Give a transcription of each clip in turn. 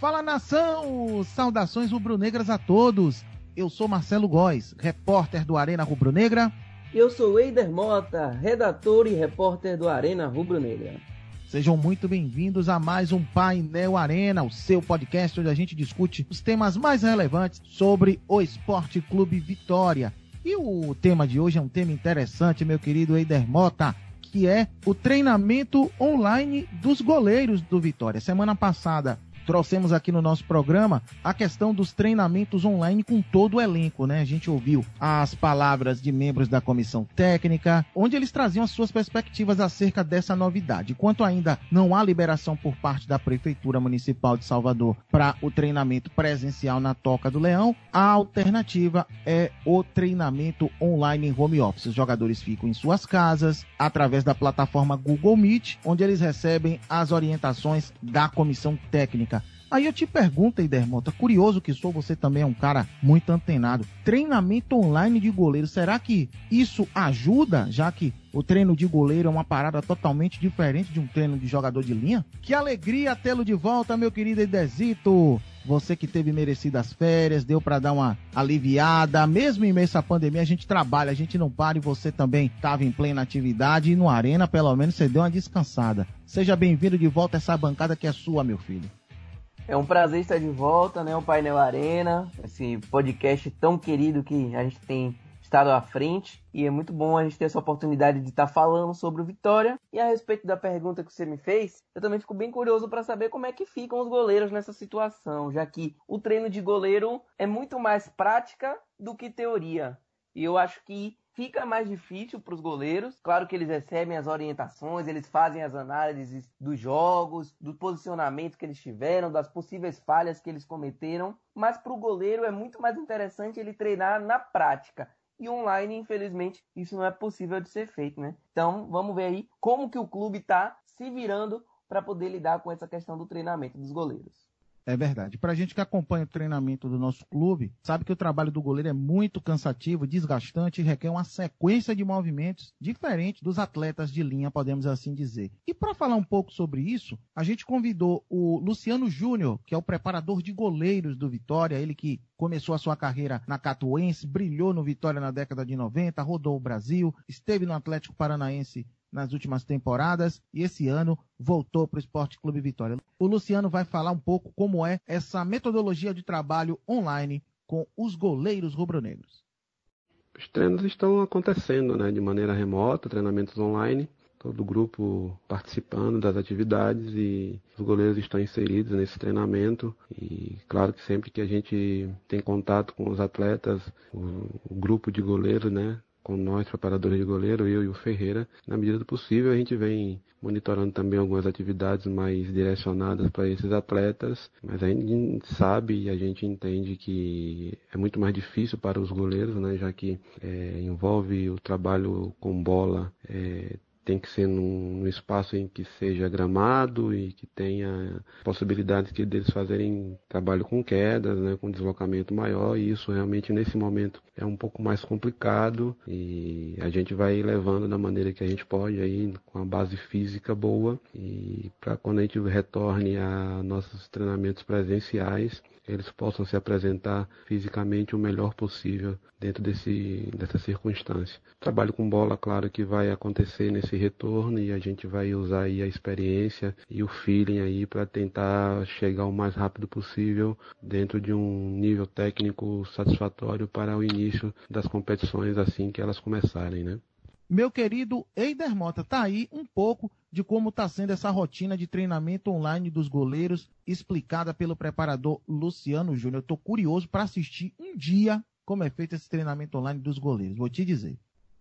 Fala nação! Saudações rubro-negras a todos! Eu sou Marcelo Góes, repórter do Arena Rubro-Negra. Eu sou Eider Mota, redator e repórter do Arena Rubro-Negra. Sejam muito bem-vindos a mais um Painel Arena, o seu podcast onde a gente discute os temas mais relevantes sobre o Esporte Clube Vitória. E o tema de hoje é um tema interessante, meu querido Eider Mota, que é o treinamento online dos goleiros do Vitória. Semana passada trouxemos aqui no nosso programa a questão dos treinamentos online com todo o elenco, né? A gente ouviu as palavras de membros da comissão técnica, onde eles traziam as suas perspectivas acerca dessa novidade. Enquanto ainda não há liberação por parte da Prefeitura Municipal de Salvador para o treinamento presencial na Toca do Leão, a alternativa é o treinamento online em home office. Os jogadores ficam em suas casas, através da plataforma Google Meet, onde eles recebem as orientações da comissão técnica Aí eu te pergunto, Eidermota, curioso que sou, você também é um cara muito antenado. Treinamento online de goleiro, será que isso ajuda, já que o treino de goleiro é uma parada totalmente diferente de um treino de jogador de linha? Que alegria tê-lo de volta, meu querido Eidezito! Você que teve merecidas férias, deu para dar uma aliviada. Mesmo em meio a essa pandemia, a gente trabalha, a gente não para e você também estava em plena atividade. E no Arena, pelo menos, você deu uma descansada. Seja bem-vindo de volta a essa bancada que é sua, meu filho. É um prazer estar de volta, né? O Painel Arena, esse podcast tão querido que a gente tem estado à frente. E é muito bom a gente ter essa oportunidade de estar falando sobre o Vitória. E a respeito da pergunta que você me fez, eu também fico bem curioso para saber como é que ficam os goleiros nessa situação, já que o treino de goleiro é muito mais prática do que teoria. E eu acho que fica mais difícil para os goleiros. Claro que eles recebem as orientações, eles fazem as análises dos jogos, do posicionamento que eles tiveram, das possíveis falhas que eles cometeram. Mas para o goleiro é muito mais interessante ele treinar na prática. E online, infelizmente, isso não é possível de ser feito, né? Então, vamos ver aí como que o clube está se virando para poder lidar com essa questão do treinamento dos goleiros. É verdade. Pra gente que acompanha o treinamento do nosso clube, sabe que o trabalho do goleiro é muito cansativo, desgastante e requer uma sequência de movimentos diferente dos atletas de linha, podemos assim dizer. E para falar um pouco sobre isso, a gente convidou o Luciano Júnior, que é o preparador de goleiros do Vitória, ele que começou a sua carreira na Catuense, brilhou no Vitória na década de 90, rodou o Brasil, esteve no Atlético Paranaense nas últimas temporadas e esse ano voltou para o Esporte Clube Vitória. O Luciano vai falar um pouco como é essa metodologia de trabalho online com os goleiros rubro-negros. Os treinos estão acontecendo né, de maneira remota, treinamentos online, todo o grupo participando das atividades e os goleiros estão inseridos nesse treinamento. E claro que sempre que a gente tem contato com os atletas, o, o grupo de goleiros, né, com nós, preparadores de goleiro, eu e o Ferreira. Na medida do possível, a gente vem monitorando também algumas atividades mais direcionadas para esses atletas, mas a gente sabe e a gente entende que é muito mais difícil para os goleiros, né, já que é, envolve o trabalho com bola, é, tem que ser num, num, espaço em que seja gramado e que tenha possibilidades de eles fazerem trabalho com quedas, né, com deslocamento maior, e isso realmente nesse momento é um pouco mais complicado e a gente vai levando da maneira que a gente pode aí com a base física boa e para quando a gente retorne a nossos treinamentos presenciais, eles possam se apresentar fisicamente o melhor possível dentro desse, dessa circunstância. Trabalho com bola, claro que vai acontecer nesse retorno e a gente vai usar aí a experiência e o feeling aí para tentar chegar o mais rápido possível dentro de um nível técnico satisfatório para o início das competições assim que elas começarem, né? Meu querido Eider Mota, tá aí um pouco de como está sendo essa rotina de treinamento online dos goleiros, explicada pelo preparador Luciano Júnior. Tô curioso para assistir um dia como é feito esse treinamento online dos goleiros. Vou te dizer.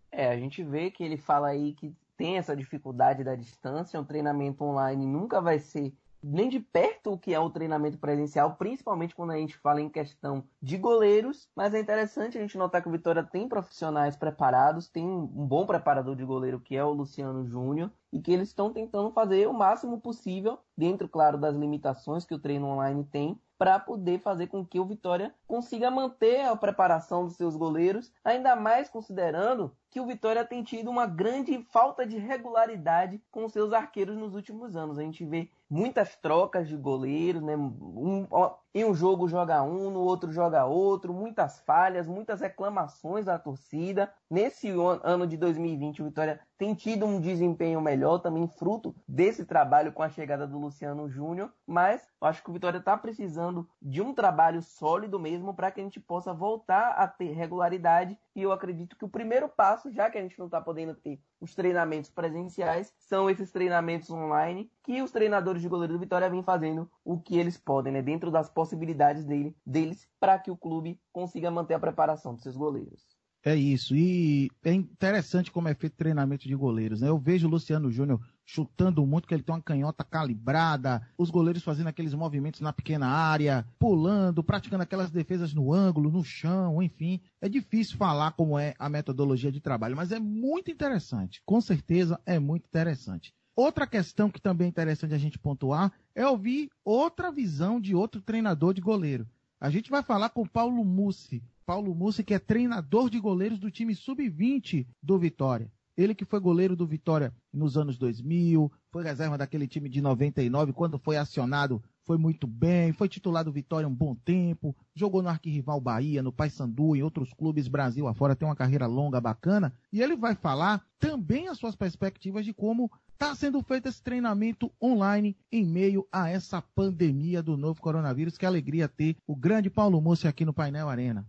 É, a gente vê que ele fala aí que tem essa dificuldade da distância, um treinamento online nunca vai ser nem de perto o que é o treinamento presencial, principalmente quando a gente fala em questão de goleiros. Mas é interessante a gente notar que o Vitória tem profissionais preparados, tem um bom preparador de goleiro que é o Luciano Júnior, e que eles estão tentando fazer o máximo possível, dentro, claro, das limitações que o treino online tem, para poder fazer com que o Vitória consiga manter a preparação dos seus goleiros, ainda mais considerando que o Vitória tem tido uma grande falta de regularidade com seus arqueiros nos últimos anos. A gente vê muitas trocas de goleiros, né? Um, em um jogo joga um, no outro joga outro, muitas falhas, muitas reclamações da torcida. Nesse ano de 2020, o Vitória tem tido um desempenho melhor, também fruto desse trabalho com a chegada do Luciano Júnior, mas eu acho que o Vitória está precisando de um trabalho sólido mesmo para que a gente possa voltar a ter regularidade. E eu acredito que o primeiro passo, já que a gente não está podendo ter os treinamentos presenciais, são esses treinamentos online que os treinadores de goleiro do Vitória vêm fazendo o que eles podem, né, dentro das possibilidades dele, deles, para que o clube consiga manter a preparação dos seus goleiros. É isso. E é interessante como é feito treinamento de goleiros. Né? Eu vejo o Luciano Júnior chutando muito, que ele tem uma canhota calibrada, os goleiros fazendo aqueles movimentos na pequena área, pulando, praticando aquelas defesas no ângulo, no chão, enfim. É difícil falar como é a metodologia de trabalho, mas é muito interessante. Com certeza é muito interessante. Outra questão que também é interessante a gente pontuar é ouvir outra visão de outro treinador de goleiro. A gente vai falar com Paulo Mussi, Paulo Mussi, que é treinador de goleiros do time sub-20 do Vitória. Ele que foi goleiro do Vitória nos anos 2000, foi reserva daquele time de 99, quando foi acionado foi muito bem, foi titular do Vitória um bom tempo, jogou no arquirrival Bahia, no Paysandu, em outros clubes Brasil afora, tem uma carreira longa, bacana, e ele vai falar também as suas perspectivas de como está sendo feito esse treinamento online em meio a essa pandemia do novo coronavírus. Que alegria ter o grande Paulo Mussi aqui no Painel Arena.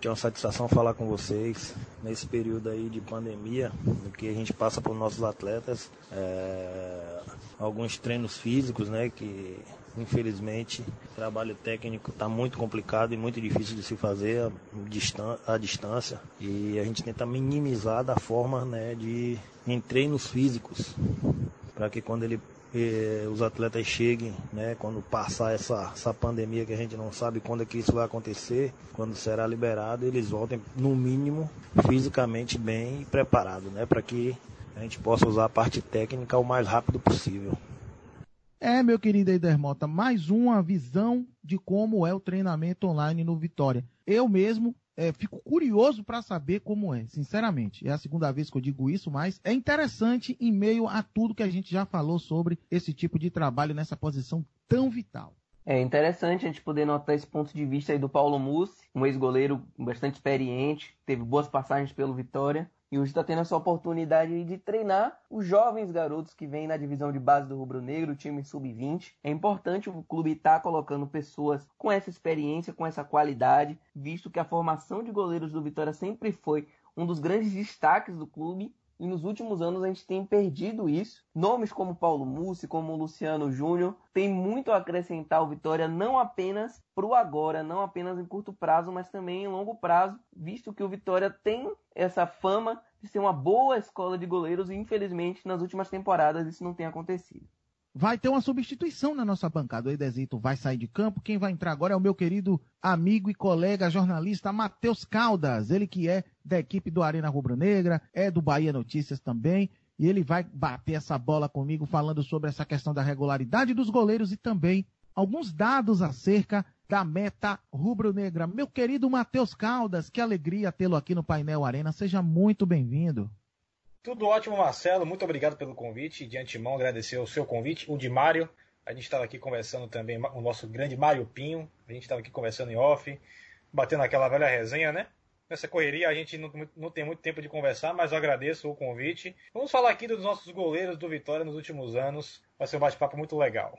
É uma satisfação falar com vocês nesse período aí de pandemia, no que a gente passa para os nossos atletas. É, alguns treinos físicos, né, que infelizmente o trabalho técnico está muito complicado e muito difícil de se fazer à distância e a gente tenta minimizar da forma né, de em treinos físicos para que quando ele eh, os atletas cheguem, né, quando passar essa, essa pandemia que a gente não sabe quando é que isso vai acontecer, quando será liberado, eles voltem no mínimo fisicamente bem preparados, né, para que a gente possa usar a parte técnica o mais rápido possível. É, meu querido Eider mais uma visão de como é o treinamento online no Vitória. Eu mesmo é, fico curioso para saber como é, sinceramente. É a segunda vez que eu digo isso, mas é interessante em meio a tudo que a gente já falou sobre esse tipo de trabalho nessa posição tão vital. É interessante a gente poder notar esse ponto de vista aí do Paulo Mussi, um ex-goleiro bastante experiente, teve boas passagens pelo Vitória, e hoje está tendo essa oportunidade de treinar os jovens garotos que vêm na divisão de base do Rubro Negro, time sub-20. É importante o clube estar tá colocando pessoas com essa experiência, com essa qualidade, visto que a formação de goleiros do Vitória sempre foi um dos grandes destaques do clube e nos últimos anos a gente tem perdido isso. Nomes como Paulo Mussi, como Luciano Júnior, tem muito a acrescentar ao Vitória, não apenas para o agora, não apenas em curto prazo, mas também em longo prazo, visto que o Vitória tem essa fama de ser uma boa escola de goleiros e infelizmente nas últimas temporadas isso não tem acontecido. Vai ter uma substituição na nossa bancada. O Edezito vai sair de campo. Quem vai entrar agora é o meu querido amigo e colega jornalista Matheus Caldas. Ele que é da equipe do Arena Rubro Negra, é do Bahia Notícias também. E ele vai bater essa bola comigo falando sobre essa questão da regularidade dos goleiros e também alguns dados acerca da meta rubro-negra. Meu querido Matheus Caldas, que alegria tê-lo aqui no Painel Arena. Seja muito bem-vindo. Tudo ótimo, Marcelo. Muito obrigado pelo convite. De antemão, agradecer o seu convite, o de Mário. A gente estava aqui conversando também, o nosso grande Mário Pinho. A gente estava aqui conversando em off, batendo aquela velha resenha, né? Nessa correria a gente não, não, tem muito tempo de conversar, mas eu agradeço o convite. Vamos falar aqui dos nossos goleiros do Vitória nos últimos anos. Vai ser um bate-papo muito legal.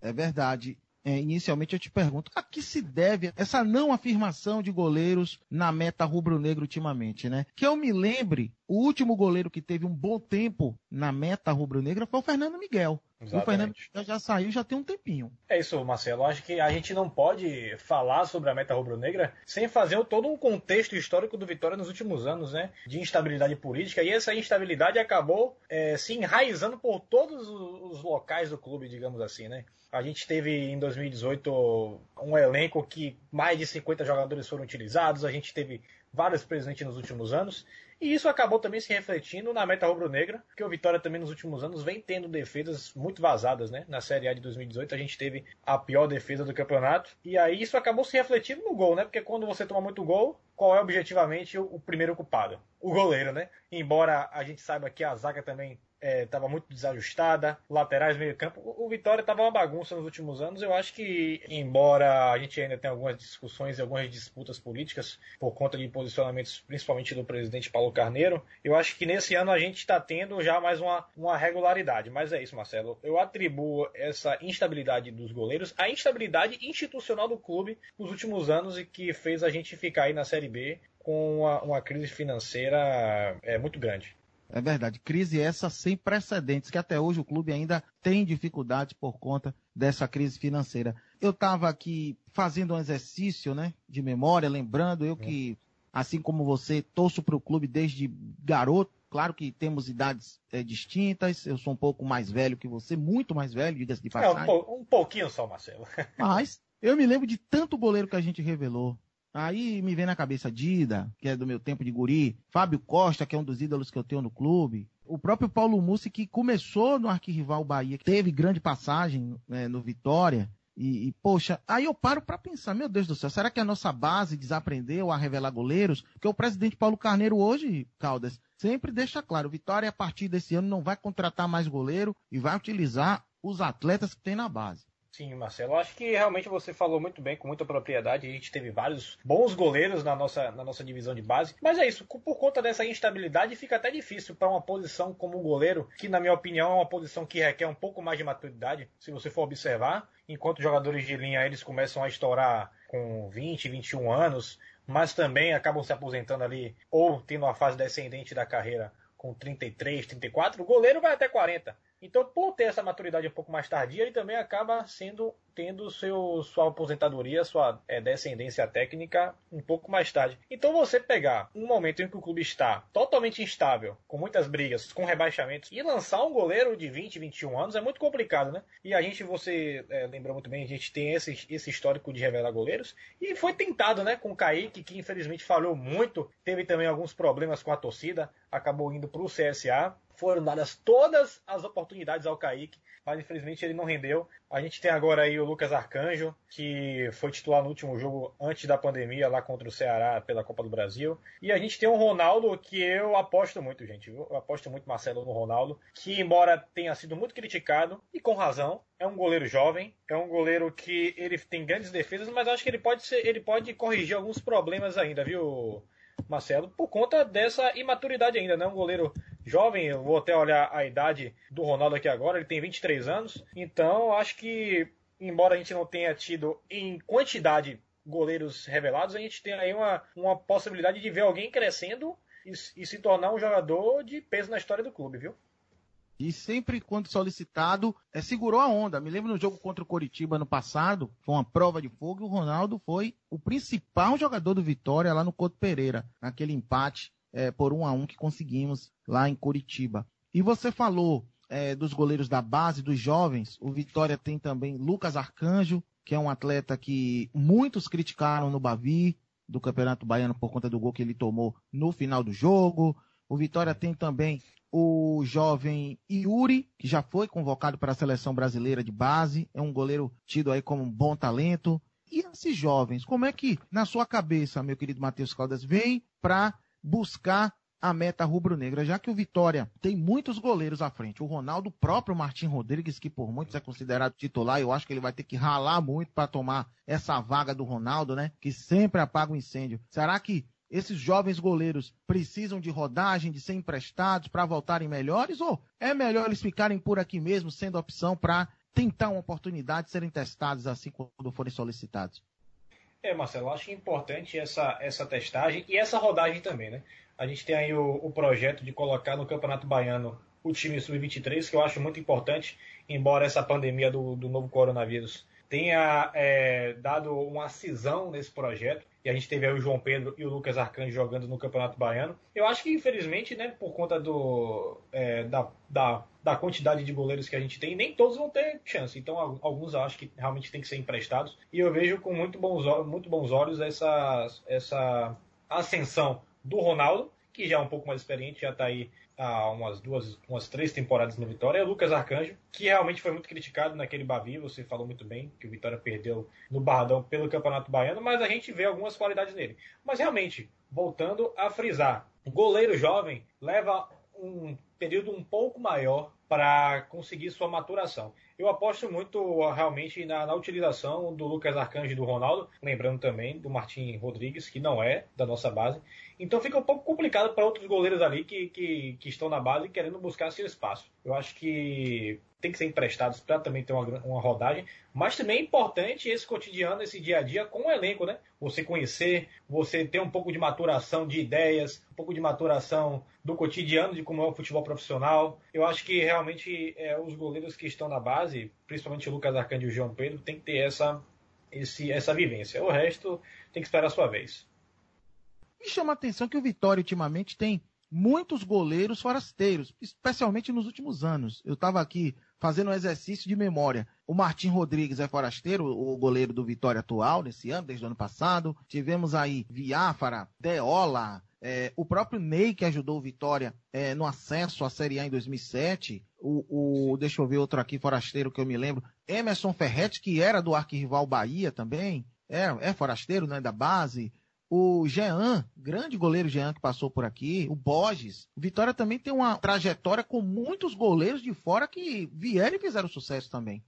É verdade. É, inicialmente eu te pergunto, a que se deve essa não afirmação de goleiros na meta rubro-negro ultimamente, né? Que eu me lembre, o último goleiro que teve um bom tempo na meta rubro-negra foi o Fernando Miguel. Exatamente. O Fernando Miguel já saiu já tem um tempinho. É isso, Marcelo. Acho que a gente não pode falar sobre a meta rubro-negra sem fazer todo um contexto histórico do Vitória nos últimos anos, né? De instabilidade política. E essa instabilidade acabou é, se enraizando por todos os locais do clube, digamos assim, né? A gente teve em 2018 um elenco que mais de 50 jogadores foram utilizados, a gente teve vários presidentes nos últimos anos, E isso acabou também se refletindo na meta rubro-negra, que o Vitória também nos últimos anos vem tendo defesas muito vazadas, né? Na Série A de 2018 a gente teve a pior defesa do campeonato. E aí isso acabou se refletindo no gol, né? Porque quando você toma muito gol, qual é objetivamente o, o primeiro culpado? O goleiro, né? Embora a gente saiba que a zaga também estava é, muito desajustada, laterais, meio campo. O, Vitória estava uma bagunça nos últimos anos. Eu acho que, embora a gente ainda tenha algumas discussões e algumas disputas políticas por conta de posicionamentos, principalmente do presidente Paulo Carneiro, eu acho que nesse ano a gente está tendo já mais uma, uma regularidade. Mas é isso, Marcelo. Eu atribuo essa instabilidade dos goleiros à instabilidade institucional do clube nos últimos anos e que fez a gente ficar aí na Série B com uma, uma crise financeira é, muito grande. É verdade. Crise essa sem precedentes, que até hoje o clube ainda tem dificuldades por conta dessa crise financeira. Eu estava aqui fazendo um exercício, né, de memória, lembrando eu que, assim como você, torço para o clube desde garoto. Claro que temos idades é, distintas. Eu sou um pouco mais velho que você, muito mais velho, diga-se de passagem. É, um, um pouquinho só, Marcelo. Mas eu me lembro de tanto goleiro que a gente revelou. Aí me vem na cabeça Dida, que é do meu tempo de guri, Fábio Costa, que é um dos ídolos que eu tenho no clube, o próprio Paulo Mussi, que começou no arquirrival Bahia, que teve grande passagem né, no Vitória, e, e, poxa, aí eu paro para pensar, meu Deus do céu, será que a nossa base desaprendeu a revelar goleiros? Porque o presidente Paulo Carneiro hoje, Caldas, sempre deixa claro, Vitória a partir desse ano não vai contratar mais goleiro e vai utilizar os atletas que tem na base. Sim, Marcelo. Acho que realmente você falou muito bem, com muita propriedade. A gente teve vários bons goleiros na nossa, na nossa divisão de base. Mas é isso, por conta dessa instabilidade, fica até difícil para uma posição como goleiro, que na minha opinião é uma posição que requer um pouco mais de maturidade, se você for observar. Enquanto jogadores de linha eles começam a estourar com 20, 21 anos, mas também acabam se aposentando ali ou tendo uma fase descendente da carreira com 33, 34, o goleiro vai até 40. Então, por ter essa maturidade um pouco mais tardia, ele também acaba sendo tendo seu, sua aposentadoria, sua é, descendência técnica um pouco mais tarde. Então, você pegar um momento em que o clube está totalmente instável, com muitas brigas, com rebaixamentos, e lançar um goleiro de 20, 21 anos é muito complicado, né? E a gente, você é, lembrou muito bem, a gente tem esse, esse histórico de revelar goleiros, e foi tentado, né, com o Kaique, que infelizmente falhou muito, teve também alguns problemas com a torcida, acabou indo para o CSA foram dadas todas as oportunidades ao Kaique, mas infelizmente ele não rendeu. A gente tem agora aí o Lucas Arcanjo, que foi titular no último jogo antes da pandemia, lá contra o Ceará pela Copa do Brasil. E a gente tem o Ronaldo, que eu aposto muito, gente. Eu aposto muito, Marcelo, no Ronaldo, que embora tenha sido muito criticado, e com razão, é um goleiro jovem, é um goleiro que ele tem grandes defesas, mas acho que ele pode ser, ele pode corrigir alguns problemas ainda, viu? Marcelo, por conta dessa imaturidade ainda, né? Um goleiro jovem, eu vou até olhar a idade do Ronaldo aqui agora, ele tem 23 anos, então acho que, embora a gente não tenha tido em quantidade goleiros revelados, a gente tem aí uma, uma possibilidade de ver alguém crescendo e, e se tornar um jogador de peso na história do clube, viu? E sempre, quando solicitado, é, segurou a onda. Me lembro no jogo contra o Coritiba no passado, foi uma prova de fogo, e o Ronaldo foi o principal jogador do Vitória lá no Couto Pereira, naquele empate é, por um a um que conseguimos lá em Curitiba. E você falou é, dos goleiros da base, dos jovens. O Vitória tem também Lucas Arcanjo, que é um atleta que muitos criticaram no Bavi, do Campeonato Baiano, por conta do gol que ele tomou no final do jogo. O Vitória tem também o jovem Yuri, que já foi convocado para a seleção brasileira de base, é um goleiro tido aí como um bom talento. E esses jovens, como é que, na sua cabeça, meu querido Matheus Caldas, vem para buscar a meta rubro-negra, já que o Vitória tem muitos goleiros à frente. O Ronaldo, o próprio Martim Rodrigues, que por muitos é considerado titular, eu acho que ele vai ter que ralar muito para tomar essa vaga do Ronaldo, né? Que sempre apaga o incêndio. Será que esses jovens goleiros precisam de rodagem, de ser emprestados para voltarem melhores? Ou é melhor eles ficarem por aqui mesmo, sendo opção para tentar uma oportunidade de serem testados assim quando forem solicitados? É, Marcelo, acho importante essa, essa testagem e essa rodagem também, né? A gente tem aí o, o projeto de colocar no Campeonato Baiano o time sub-23, que eu acho muito importante, embora essa pandemia do, do novo coronavírus tenha é, dado uma cisão nesse projeto. E a gente teve aí o João Pedro e o Lucas Arcanjo jogando no Campeonato Baiano. Eu acho que, infelizmente, né, por conta do, é, da, da, da, quantidade de goleiros que a gente tem, nem todos vão ter chance. Então, alguns eu acho que realmente tem que ser emprestados. E eu vejo com muito bons, muito bons olhos essa, essa ascensão do Ronaldo que já é um pouco mais experiente, já está aí há umas duas, umas três temporadas no Vitória, é o Lucas Arcanjo, que realmente foi muito criticado naquele Bavi, você falou muito bem que o Vitória perdeu no Barradão pelo Campeonato Baiano, mas a gente vê algumas qualidades nele. Mas realmente, voltando a frisar, o goleiro jovem leva um período um pouco maior para conseguir sua maturação. Eu aposto muito realmente na, na, utilização do Lucas Arcanjo e do Ronaldo, lembrando também do Martim Rodrigues, que não é da nossa base. Então fica um pouco complicado para outros goleiros ali que, que, que, estão na base querendo buscar seu espaço. Eu acho que tem que ser emprestados para também ter uma, uma rodagem, mas também é importante esse cotidiano, esse dia a dia com o elenco, né? Você conhecer, você ter um pouco de maturação de ideias, um pouco de maturação do cotidiano de como é o futebol profissional. Eu acho que realmente é, os goleiros que estão na base, principalmente o Lucas Arcanjo e o João Pedro, tem que ter essa, esse, essa vivência. O resto tem que esperar a sua vez. Me chama a atenção que o Vitória ultimamente tem muitos goleiros forasteiros, especialmente nos últimos anos. Eu estava aqui fazendo um exercício de memória. O Martim Rodrigues é forasteiro, o goleiro do Vitória atual, nesse ano, desde o ano passado. Tivemos aí Viáfara, Deola, é, o próprio Ney, que ajudou o Vitória é, no acesso à Série A em 2007. O, o, deixa eu ver outro aqui, forasteiro, que eu me lembro. Emerson Ferretti, que era do arquirrival Bahia também. É, é forasteiro, né, da base o Jean, grande goleiro Jean que passou por aqui, o Borges. Vitória também tem uma trajetória com muitos goleiros de fora que vieram e fizeram sucesso também.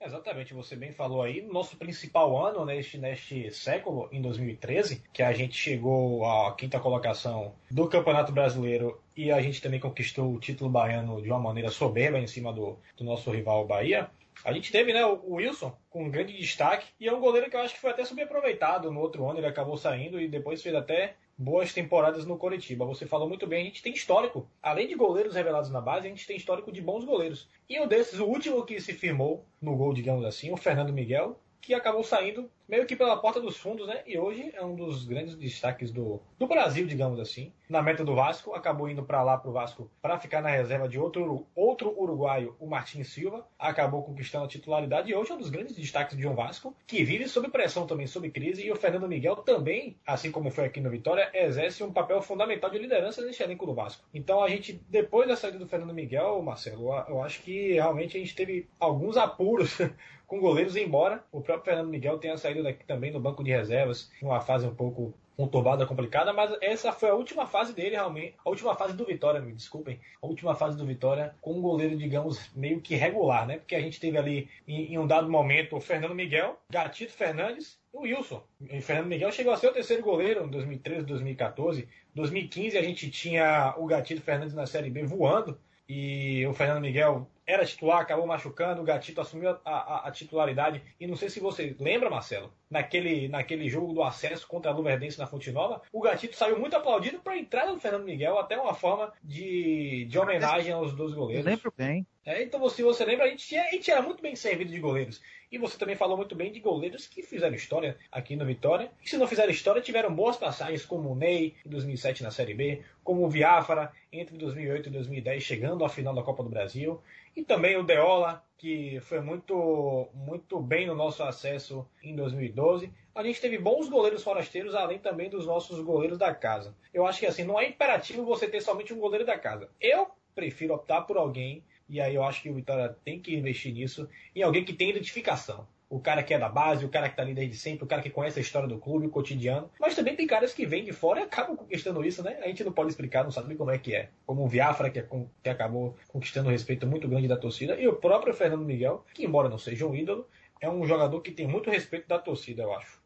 Exatamente, você bem falou aí. Nosso principal ano neste, neste século, em 2013, que a gente chegou à quinta colocação do Campeonato Brasileiro e a gente também conquistou o título baiano de uma maneira soberba em cima do, do nosso rival Bahia. A gente teve, né, o Wilson com um grande destaque e é um goleiro que eu acho que foi até subaproveitado no outro ano, ele acabou saindo e depois fez até boas temporadas no Coritiba. Você falou muito bem, a gente tem histórico. Além de goleiros revelados na base, a gente tem histórico de bons goleiros. E um desses, o último que se firmou no gol, digamos assim, o Fernando Miguel, que acabou saindo meio que pela porta dos fundos, né? E hoje é um dos grandes destaques do, do Brasil, digamos assim. Na meta do Vasco, acabou indo para lá pro Vasco para ficar na reserva de outro, outro uruguaio, o Martins Silva. Acabou conquistando a titularidade e hoje é um dos grandes destaques de um Vasco, que vive sob pressão também, sob crise. E o Fernando Miguel também, assim como foi aqui no Vitória, exerce um papel fundamental de liderança nesse elenco do Vasco. Então a gente, depois da saída do Fernando Miguel, Marcelo, eu acho que realmente a gente teve alguns apuros com goleiros, embora o próprio Fernando Miguel tenha saído daqui também no banco de reservas, numa fase um pouco conturbada, complicada, mas essa foi a última fase dele realmente, a última fase do Vitória, me desculpem, a última fase do Vitória com um goleiro, digamos, meio que regular, né? Porque a gente teve ali em, em um dado momento o Fernando Miguel, Gatito Fernandes e o Wilson. O Fernando Miguel chegou a ser o terceiro goleiro em 2013, 2014. 2015 a gente tinha o Gatito Fernandes na Série B voando e o Fernando Miguel era titular, acabou machucando, o Gatito assumiu a, a, a, titularidade. E não sei se você lembra, Marcelo, naquele, naquele jogo do acesso contra a Luverdense na Fonte Nova, o Gatito saiu muito aplaudido para a entrada do Fernando Miguel, até uma forma de, de homenagem aos dois goleiros. lembro bem. É, então, se você lembra, a gente, a gente era muito bem servido de goleiros. E você também falou muito bem de goleiros que fizeram história aqui no Vitória. E se não fizeram história, tiveram boas passagens, como o Ney, em 2007 na Série B, como o Viáfara, entre 2008 e 2010, chegando à final da Copa do Brasil. E também o Deola, que foi muito, muito bem no nosso acesso em 2012. A gente teve bons goleiros forasteiros, além também dos nossos goleiros da casa. Eu acho que assim, não é imperativo você ter somente um goleiro da casa. Eu prefiro optar por alguém, e aí eu acho que o Vitória tem que investir nisso, em alguém que tem identificação o cara que é da base, o cara que tá ali desde sempre, o cara que conhece a história do clube, o cotidiano. Mas também tem caras que vêm de fora e acabam conquistando isso, né? A gente não pode explicar, não sabe como é que é. Como o Viafra, que, é, que acabou conquistando um respeito muito grande da torcida, e o próprio Fernando Miguel, que embora não seja um ídolo, é um jogador que tem muito respeito da torcida, eu acho.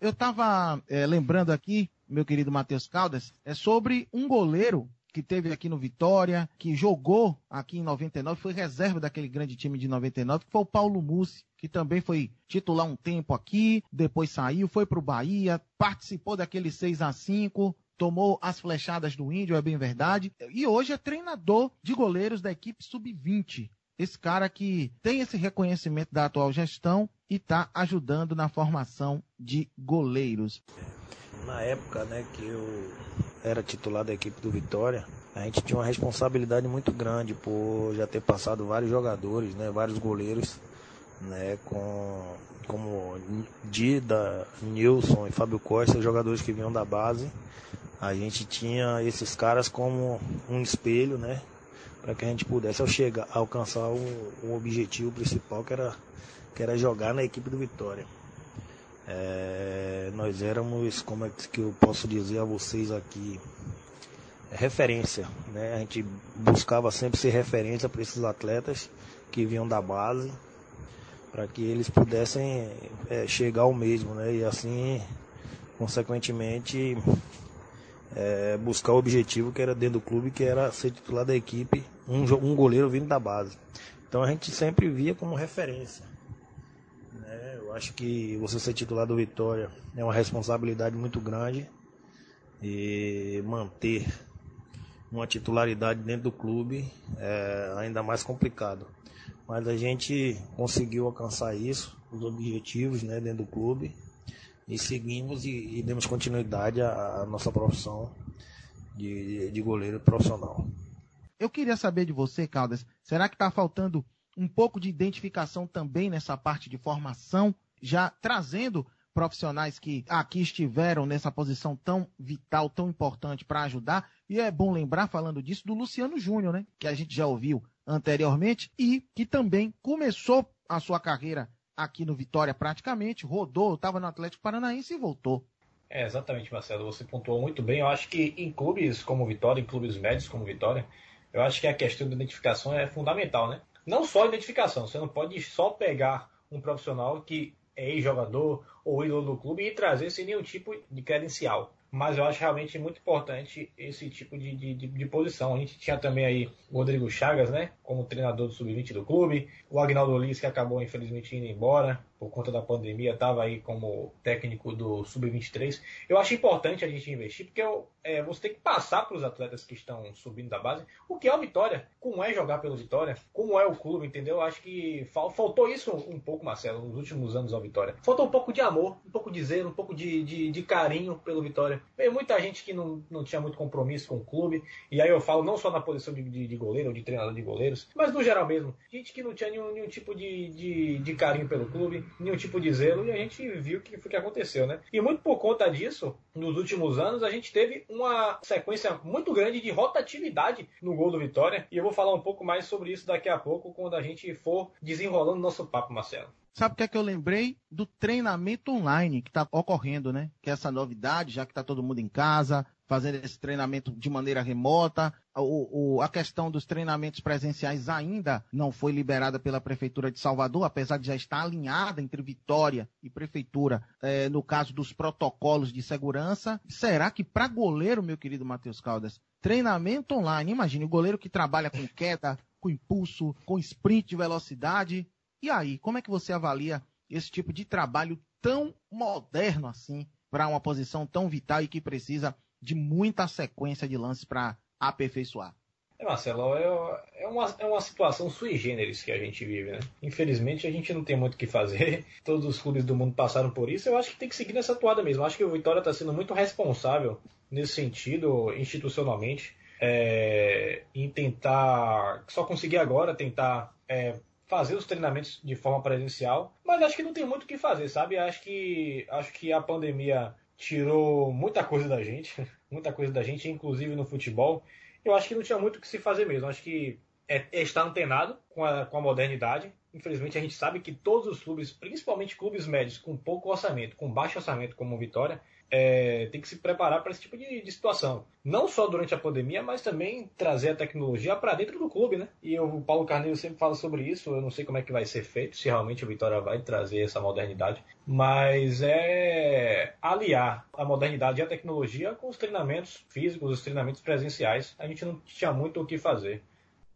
Eu tava é, lembrando aqui, meu querido Matheus Caldas, é sobre um goleiro que teve aqui no Vitória, que jogou aqui em 99, foi reserva daquele grande time de 99, que foi o Paulo Mussi, que também foi titular um tempo aqui, depois saiu, foi para o Bahia, participou daquele 6 a 5 tomou as flechadas do Índio, é bem verdade, e hoje é treinador de goleiros da equipe sub-20. Esse cara que tem esse reconhecimento da atual gestão e está ajudando na formação de goleiros. Na época né, que eu era titular da equipe do Vitória, a gente tinha uma responsabilidade muito grande por já ter passado vários jogadores, né, vários goleiros, né, com como Dida, Nilson e Fábio Costa, jogadores que vinham da base, a gente tinha esses caras como um espelho, né? Para que a gente pudesse chegar, alcançar o, o, objetivo principal que era, que era jogar na equipe do Vitória. É, nós éramos, como é que eu posso dizer a vocês aqui, referência, né? A gente buscava sempre ser referência para esses atletas que vinham da base, para que eles pudessem é, chegar ao mesmo, né? E assim, consequentemente, é, buscar o objetivo que era dentro do clube, que era ser titular da equipe, um, um goleiro vindo da base. Então a gente sempre via como referência. Eu acho que você ser titular do Vitória é uma responsabilidade muito grande e manter uma titularidade dentro do clube é ainda mais complicado. Mas a gente conseguiu alcançar isso, os objetivos né, dentro do clube e seguimos e, e demos continuidade à, à nossa profissão de, de goleiro profissional. Eu queria saber de você, Caldas, será que está faltando um pouco de identificação também nessa parte de formação, já trazendo profissionais que aqui estiveram nessa posição tão vital, tão importante para ajudar? E é bom lembrar, falando disso, do Luciano Júnior, né? Que a gente já ouviu anteriormente e que também começou a sua carreira aqui no Vitória praticamente, rodou, estava no Atlético Paranaense e voltou. É, exatamente, Marcelo. Você pontuou muito bem. Eu acho que em clubes como Vitória, em clubes médios como Vitória, eu acho que a questão da identificação é fundamental, né? Não só identificação, você não pode só pegar um profissional que é ex-jogador ou ídolo do clube e trazer sem nenhum tipo de credencial mas eu acho realmente muito importante esse tipo de, de, de, posição. A gente tinha também aí o Rodrigo Chagas, né, como treinador do sub-20 do clube, o Agnaldo Liz, que acabou infelizmente indo embora por conta da pandemia, estava aí como técnico do sub-23. Eu acho importante a gente investir, porque eu, é, você tem que passar para os atletas que estão subindo da base o que é o Vitória, como é jogar pelo Vitória, como é o clube, entendeu? Eu acho que faltou isso um pouco, Marcelo, nos últimos anos ao Vitória. Faltou um pouco de amor, um pouco de zelo, um pouco de, de, de carinho pelo Vitória. Veio muita gente que não, não tinha muito compromisso com o clube, e aí eu falo não só na posição de, de, de goleiro ou de treinador de goleiros, mas no geral mesmo. Gente que não tinha nenhum, nenhum tipo de, de, de, carinho pelo clube, nenhum tipo de zelo, e a gente viu o que foi que aconteceu, né? E muito por conta disso, nos últimos anos, a gente teve uma sequência muito grande de rotatividade no gol do Vitória, e eu vou falar um pouco mais sobre isso daqui a pouco, quando a gente for desenrolando nosso papo, Marcelo. Sabe o que é que eu lembrei? Do treinamento online que está ocorrendo, né? Que é essa novidade, já que está todo mundo em casa, fazendo esse treinamento de maneira remota. O, o, a questão dos treinamentos presenciais ainda não foi liberada pela Prefeitura de Salvador, apesar de já estar alinhada entre Vitória e Prefeitura, é, no caso dos protocolos de segurança. Será que para goleiro, meu querido Matheus Caldas, treinamento online, imagine o goleiro que trabalha com queda, com impulso, com sprint de velocidade, e aí, como é que você avalia esse tipo de trabalho tão moderno assim, para uma posição tão vital e que precisa de muita sequência de lances para aperfeiçoar? É, Marcelo, é, é, uma, é uma situação sui generis que a gente vive, né? Infelizmente a gente não tem muito o que fazer. Todos os clubes do mundo passaram por isso. Eu acho que tem que seguir nessa toada mesmo. Acho que o Vitória está sendo muito responsável nesse sentido, institucionalmente, é, em tentar, só conseguir agora tentar é, fazer os treinamentos de forma presencial, mas acho que não tem muito o que fazer, sabe? Acho que acho que a pandemia tirou muita coisa da gente, muita coisa da gente, inclusive no futebol. Eu acho que não tinha muito o que se fazer mesmo. Acho que é, é estar antenado com a, com a modernidade. Infelizmente a gente sabe que todos os clubes, principalmente clubes médios com pouco orçamento, com baixo orçamento como o Vitória, é, tem que se preparar para esse tipo de, de, situação. Não só durante a pandemia, mas também trazer a tecnologia para dentro do clube, né? E o Paulo Carneiro sempre fala sobre isso. Eu não sei como é que vai ser feito, se realmente o Vitória vai trazer essa modernidade, mas é aliar a modernidade e a tecnologia com os treinamentos físicos, os treinamentos presenciais. A gente não tinha muito o que fazer.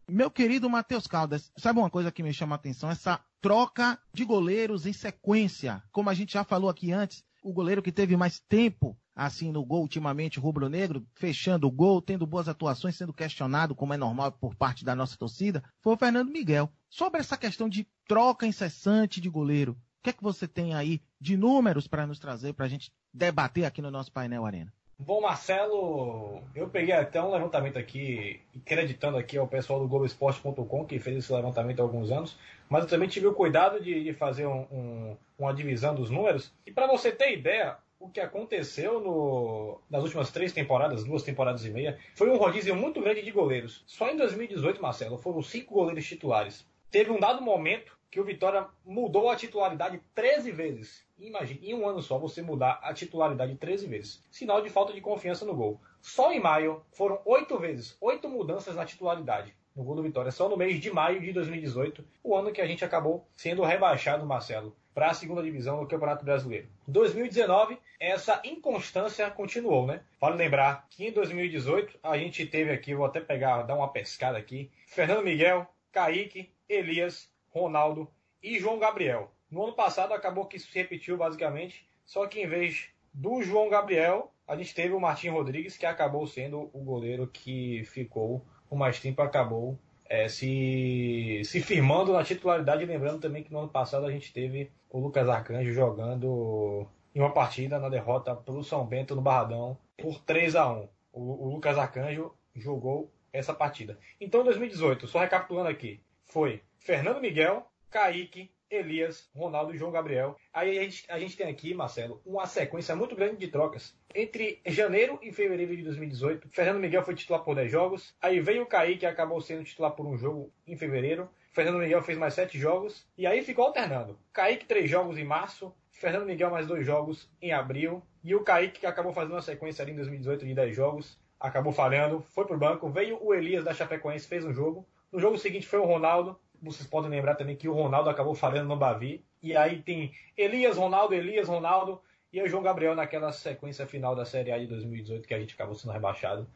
Meu querido Matheus Caldas, sabe uma coisa que me chama a atenção? Essa troca de goleiros em sequência. Como a gente já falou aqui antes, o goleiro que teve mais tempo assim no gol ultimamente rubro-negro, fechando o gol, tendo boas atuações, sendo questionado como é normal por parte da nossa torcida, foi o Fernando Miguel. Sobre essa questão de troca incessante de goleiro, o que é que você tem aí de números para nos trazer para a gente debater aqui no nosso painel Arena? Bom, Marcelo, eu peguei até um levantamento aqui, acreditando aqui ao pessoal do Globoesporte.com, que fez esse levantamento há alguns anos, mas eu também tive o cuidado de, de fazer um, um, uma divisão dos números. E para você ter ideia, o que aconteceu no, nas últimas três temporadas, duas temporadas e meia, foi um rodízio muito grande de goleiros. Só em 2018, Marcelo, foram cinco goleiros titulares. Teve um dado momento que o Vitória mudou a titularidade 13 vezes. Imagine, em um ano só você mudar a titularidade 13 vezes. Sinal de falta de confiança no gol. Só em maio foram oito vezes, oito mudanças na titularidade no gol do Vitória. Só no mês de maio de 2018, o ano que a gente acabou sendo rebaixado, Marcelo, para a segunda divisão do Campeonato Brasileiro. 2019, essa inconstância continuou, né? Vale lembrar que em 2018 a gente teve aqui, vou até pegar, dar uma pescada aqui, Fernando Miguel, Kaique, Elias, Ronaldo e João Gabriel. No ano passado acabou que isso se repetiu basicamente, só que em vez do João Gabriel, a gente teve o Martim Rodrigues, que acabou sendo o goleiro que ficou o mais tempo acabou é, se, se firmando na titularidade. Lembrando também que no ano passado a gente teve o Lucas Arcanjo jogando em uma partida na derrota pelo São Bento no Barradão por 3 a 1 o, o Lucas Arcanjo jogou essa partida. Então, em 2018, só recapitulando aqui, foi Fernando Miguel, Kaique, Elias, Ronaldo e João Gabriel. Aí a gente, a gente tem aqui, Marcelo, uma sequência muito grande de trocas. Entre janeiro e fevereiro de 2018, Fernando Miguel foi titular por 10 jogos. Aí veio o Kaique, que acabou sendo titular por um jogo em fevereiro. Fernando Miguel fez mais 7 jogos. E aí ficou alternando. Kaique, 3 jogos em março. Fernando Miguel, mais 2 jogos em abril. E o Kaique, que acabou fazendo uma sequência ali em 2018 de 10 jogos. Acabou falhando, foi pro banco. Veio o Elias da Chapecoense, fez um jogo. No jogo seguinte foi o Ronaldo vocês podem lembrar também que o Ronaldo acabou falhando no Bavi. E aí tem Elias, Ronaldo, Elias, Ronaldo e o João Gabriel naquela sequência final da Série A de 2018 que a gente acabou sendo rebaixado.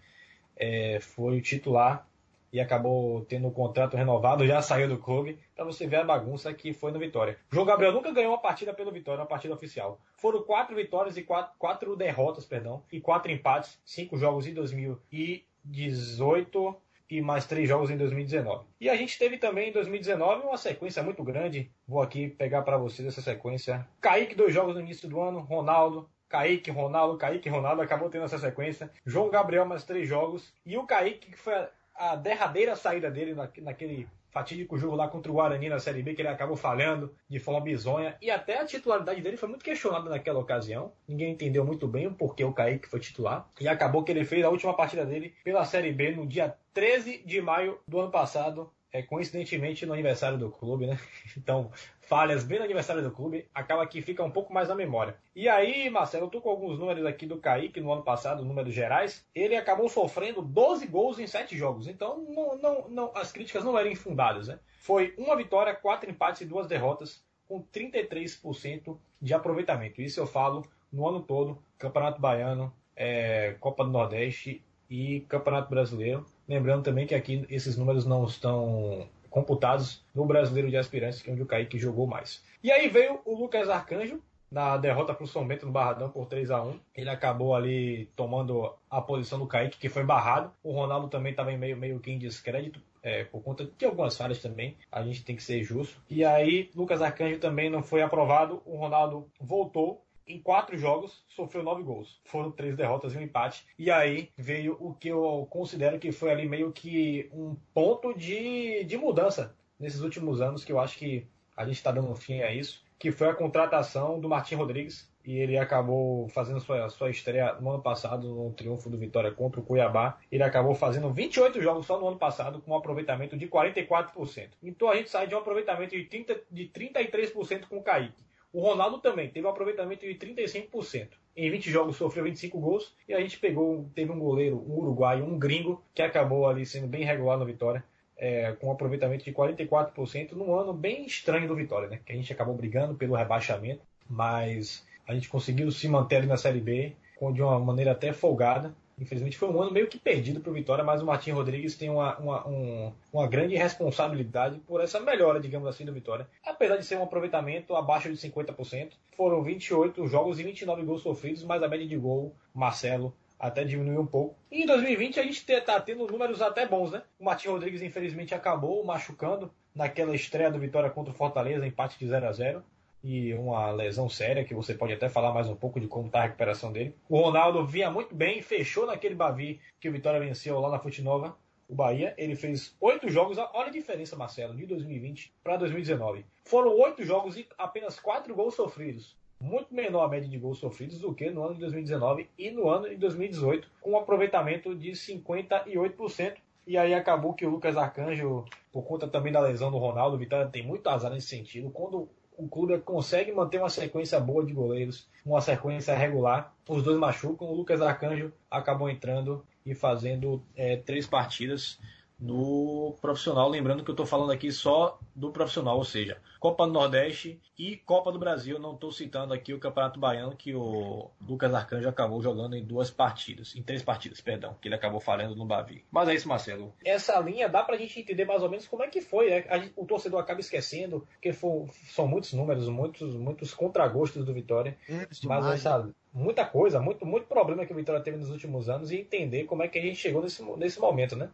É, foi o titular e acabou tendo o contrato renovado, já saiu do clube, para você ver a bagunça que foi no Vitória. João Gabriel nunca ganhou uma partida pelo Vitória, uma partida oficial. Foram quatro vitórias e quatro, quatro derrotas, perdão, e quatro empates, cinco jogos em 2018 e mais três jogos em 2019. E a gente teve também em 2019 uma sequência muito grande. Vou aqui pegar para vocês essa sequência. Kaique, dois jogos no início do ano. Ronaldo, Kaique, Ronaldo, Kaique, Ronaldo acabou tendo essa sequência. João Gabriel, mais três jogos. E o Kaique, que foi a, derradeira saída dele na, naquele fatídico jogo lá contra o Guarani na Série B, que ele acabou falhando de forma bizonha. E até a titularidade dele foi muito questionada naquela ocasião. Ninguém entendeu muito bem o porquê o Kaique foi titular. E acabou que ele fez a última partida dele pela Série B no dia 13 de maio do ano passado. É, coincidentemente no aniversário do clube, né? Então, falhas bem no aniversário do clube, acaba que fica um pouco mais na memória. E aí, Marcelo, eu tô com alguns números aqui do Kaique no ano passado, números gerais. Ele acabou sofrendo 12 gols em 7 jogos. Então, não, não, não, as críticas não eram infundadas, né? Foi uma vitória, quatro empates e duas derrotas, com 33% de aproveitamento. Isso eu falo no ano todo, Campeonato Baiano, é, Copa do Nordeste e Campeonato Brasileiro. Lembrando também que aqui esses números não estão computados no Brasileiro de Aspirantes, que é onde o Kaique jogou mais. E aí veio o Lucas Arcanjo, na derrota para o São Bento no Barradão por 3 a 1 Ele acabou ali tomando a posição do Kaique, que foi barrado. O Ronaldo também estava meio, meio que em descrédito, é, por conta de algumas falhas também. A gente tem que ser justo. E aí, Lucas Arcanjo também não foi aprovado. O Ronaldo voltou em quatro jogos, sofreu nove gols. Foram três derrotas e um empate. E aí veio o que eu considero que foi ali meio que um ponto de, de mudança nesses últimos anos, que eu acho que a gente está dando fim a isso, que foi a contratação do Martim Rodrigues. E ele acabou fazendo sua, sua estreia no ano passado, no triunfo do Vitória contra o Cuiabá. Ele acabou fazendo 28 jogos só no ano passado, com um aproveitamento de 44%. Então a gente sai de um aproveitamento de, 30, de 33% com o Kaique. O Ronaldo também teve um aproveitamento de 35%. Em 20 jogos sofreu 25 gols e a gente pegou, teve um goleiro, um uruguaio, um gringo, que acabou ali sendo bem regular na vitória, é, com um aproveitamento de 44% num ano bem estranho do Vitória, né? Que a gente acabou brigando pelo rebaixamento, mas a gente conseguiu se manter ali na Série B de uma maneira até folgada Infelizmente foi um ano meio que perdido para o Vitória, mas o Martim Rodrigues tem uma, uma, um, uma grande responsabilidade por essa melhora, digamos assim, do Vitória. Apesar de ser um aproveitamento abaixo de 50%, foram 28 jogos e 29 gols sofridos, mas a média de gol, Marcelo, até diminuiu um pouco. E em 2020 a gente está tendo números até bons, né? O Martim Rodrigues infelizmente acabou machucando naquela estreia do Vitória contra o Fortaleza, empate de 0 a 0 e uma lesão séria, que você pode até falar mais um pouco de como está a recuperação dele. O Ronaldo vinha muito bem, fechou naquele Bavi que o Vitória venceu lá na Fute Nova, o Bahia. Ele fez oito jogos, olha a diferença, Marcelo, de 2020 para 2019. Foram oito jogos e apenas quatro gols sofridos. muito menor a média de gols sofridos do que no ano de 2019 e no ano de 2018, com um aproveitamento de 58%. E aí acabou que o Lucas Arcanjo, por conta também da lesão do Ronaldo, o Vitória tem muito azar nesse sentido. Quando o clube consegue manter uma sequência boa de goleiros, uma sequência regular, os dois machucam, o Lucas Arcanjo acabou entrando e fazendo é, três partidas no profissional. Lembrando que eu estou falando aqui só do profissional, ou seja, Copa do Nordeste e Copa do Brasil. Não estou citando aqui o Campeonato Baiano, que o Lucas Arcanjo acabou jogando em duas partidas, em três partidas, perdão, que ele acabou falhando no Bavi. Mas é isso, Marcelo. Essa linha dá para a gente entender mais ou menos como é que foi. Né? Gente, o torcedor acaba esquecendo, porque for, são muitos números, muitos, muitos contragostos do Vitória. É, mas essa muita coisa, muito, muito problema que o Vitória teve nos últimos anos e entender como é que a gente chegou nesse, nesse momento, né?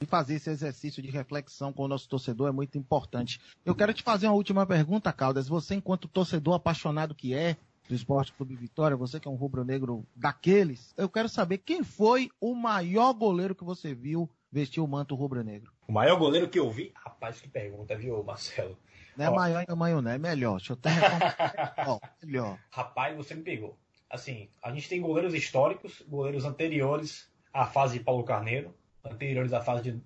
E fazer esse exercício de reflexão com o nosso torcedor é muito importante. Eu quero te fazer uma última pergunta, Caldas. Você, enquanto torcedor apaixonado que é do Esporte Clube Vitória, você que é um rubro-negro daqueles, eu quero saber quem foi o maior goleiro que você viu vestir o manto rubro-negro. O maior goleiro que eu vi? Rapaz, que pergunta, viu, Marcelo? Não é Ó. maior não. É melhor. Deixa eu até Ó, melhor. Rapaz, você me pegou. Assim, a gente tem goleiros históricos, goleiros anteriores à fase de Paulo Carneiro, anteriores à fase de,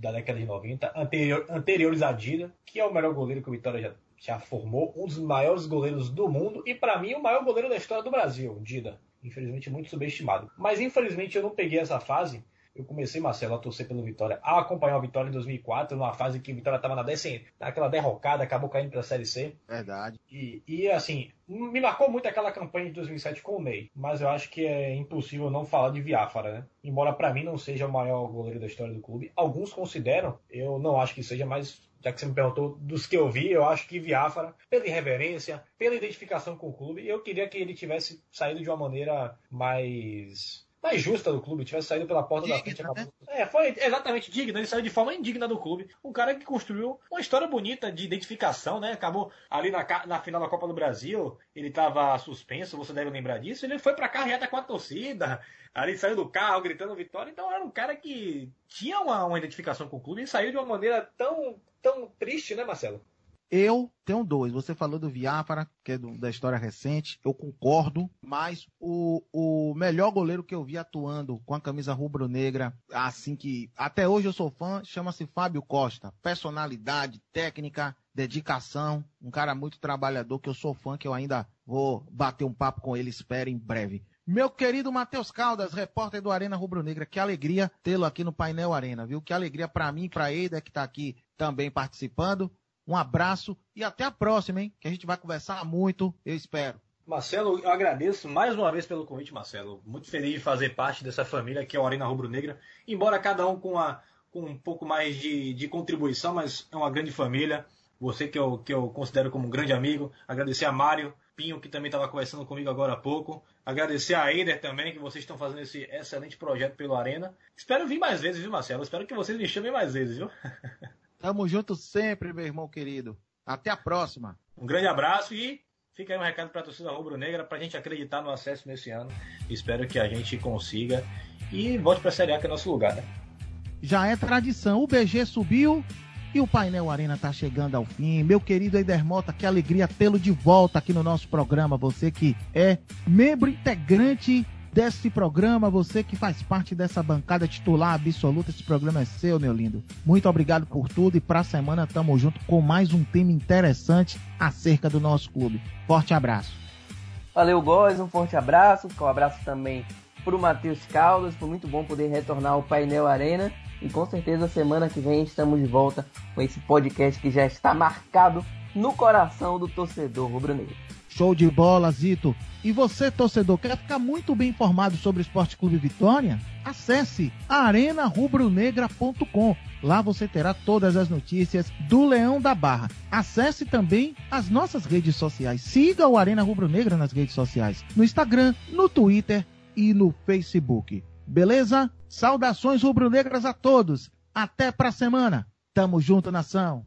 da década de 90, anterior, anteriores a Dida, que é o melhor goleiro que o Vitória já, já formou, um dos maiores goleiros do mundo e para mim o maior goleiro da história do Brasil, Dida. Infelizmente muito subestimado. Mas infelizmente eu não peguei essa fase eu comecei, Marcelo, a torcer pelo Vitória, a acompanhar o Vitória em 2004, numa fase que o Vitória estava na décima, naquela derrocada, acabou caindo para a Série C. Verdade. E, e, assim, me marcou muito aquela campanha de 2007 com o Ney, mas eu acho que é impossível não falar de Viáfara, né? Embora para mim não seja o maior goleiro da história do clube, alguns consideram, eu não acho que seja, mas já que você me perguntou dos que eu vi, eu acho que Viáfara, pela irreverência, pela identificação com o clube, eu queria que ele tivesse saído de uma maneira mais mais justa do clube, tivesse saído pela porta digna, da frente. Acabou... Né? É, foi exatamente digno, ele saiu de forma indigna do clube. Um cara que construiu uma história bonita de identificação, né? Acabou ali na, na final da Copa do Brasil, ele estava suspenso, você deve lembrar disso. Ele foi pra carreata com a torcida, ali saiu do carro gritando vitória. Então era um cara que tinha uma, uma identificação com o clube e saiu de uma maneira tão, tão triste, né, Marcelo? Eu tenho dois. Você falou do Viáfara, que é do, da história recente. Eu concordo. Mas o, o melhor goleiro que eu vi atuando com a camisa rubro-negra, assim que até hoje eu sou fã, chama-se Fábio Costa. Personalidade, técnica, dedicação. Um cara muito trabalhador que eu sou fã, que eu ainda vou bater um papo com ele, espero em breve. Meu querido Matheus Caldas, repórter do Arena Rubro Negra, que alegria tê-lo aqui no Painel Arena, viu? Que alegria para mim, para Eida, que está aqui também participando. Um abraço e até a próxima, hein? Que a gente vai conversar muito, eu espero. Marcelo, eu agradeço mais uma vez pelo convite, Marcelo. Muito feliz de fazer parte dessa família que é a Arena Rubro Negra. Embora cada um com, a, com um pouco mais de, de contribuição, mas é uma grande família. Você que eu, que eu considero como um grande amigo. Agradecer a Mário Pinho, que também estava conversando comigo agora há pouco. Agradecer a Eider também, que vocês estão fazendo esse excelente projeto pelo Arena. Espero vir mais vezes, viu, Marcelo? Espero que vocês me chamem mais vezes, viu? Tamo junto sempre, meu irmão querido. Até a próxima. Um grande abraço e fica aí um recado para a torcida rubro-negra para a gente acreditar no acesso nesse ano. Espero que a gente consiga e volte para a Série A, que é nosso lugar, né? Já é tradição. O BG subiu e o Painel Arena está chegando ao fim. Meu querido Eider Mota, que alegria tê-lo de volta aqui no nosso programa. Você que é membro integrante desse programa, você que faz parte dessa bancada titular absoluta, esse programa é seu, meu lindo. Muito obrigado por tudo e para a semana tamo junto com mais um tema interessante acerca do nosso clube. Forte abraço. Valeu, Góis, um forte abraço. Um abraço também pro Matheus Caldas. Foi muito bom poder retornar ao Painel Arena. E com certeza semana que vem estamos de volta com esse podcast que já está marcado no coração do torcedor rubro-negro. Show de bola, Zito. E você, torcedor, quer ficar muito bem informado sobre o Esporte Clube Vitória? Acesse arenarubronegra.com. Lá você terá todas as notícias do Leão da Barra. Acesse também as nossas redes sociais. Siga o Arena Rubro Negra nas redes sociais, no Instagram, no Twitter e no Facebook. Beleza? Saudações rubro-negras a todos. Até pra semana. Tamo junto, nação.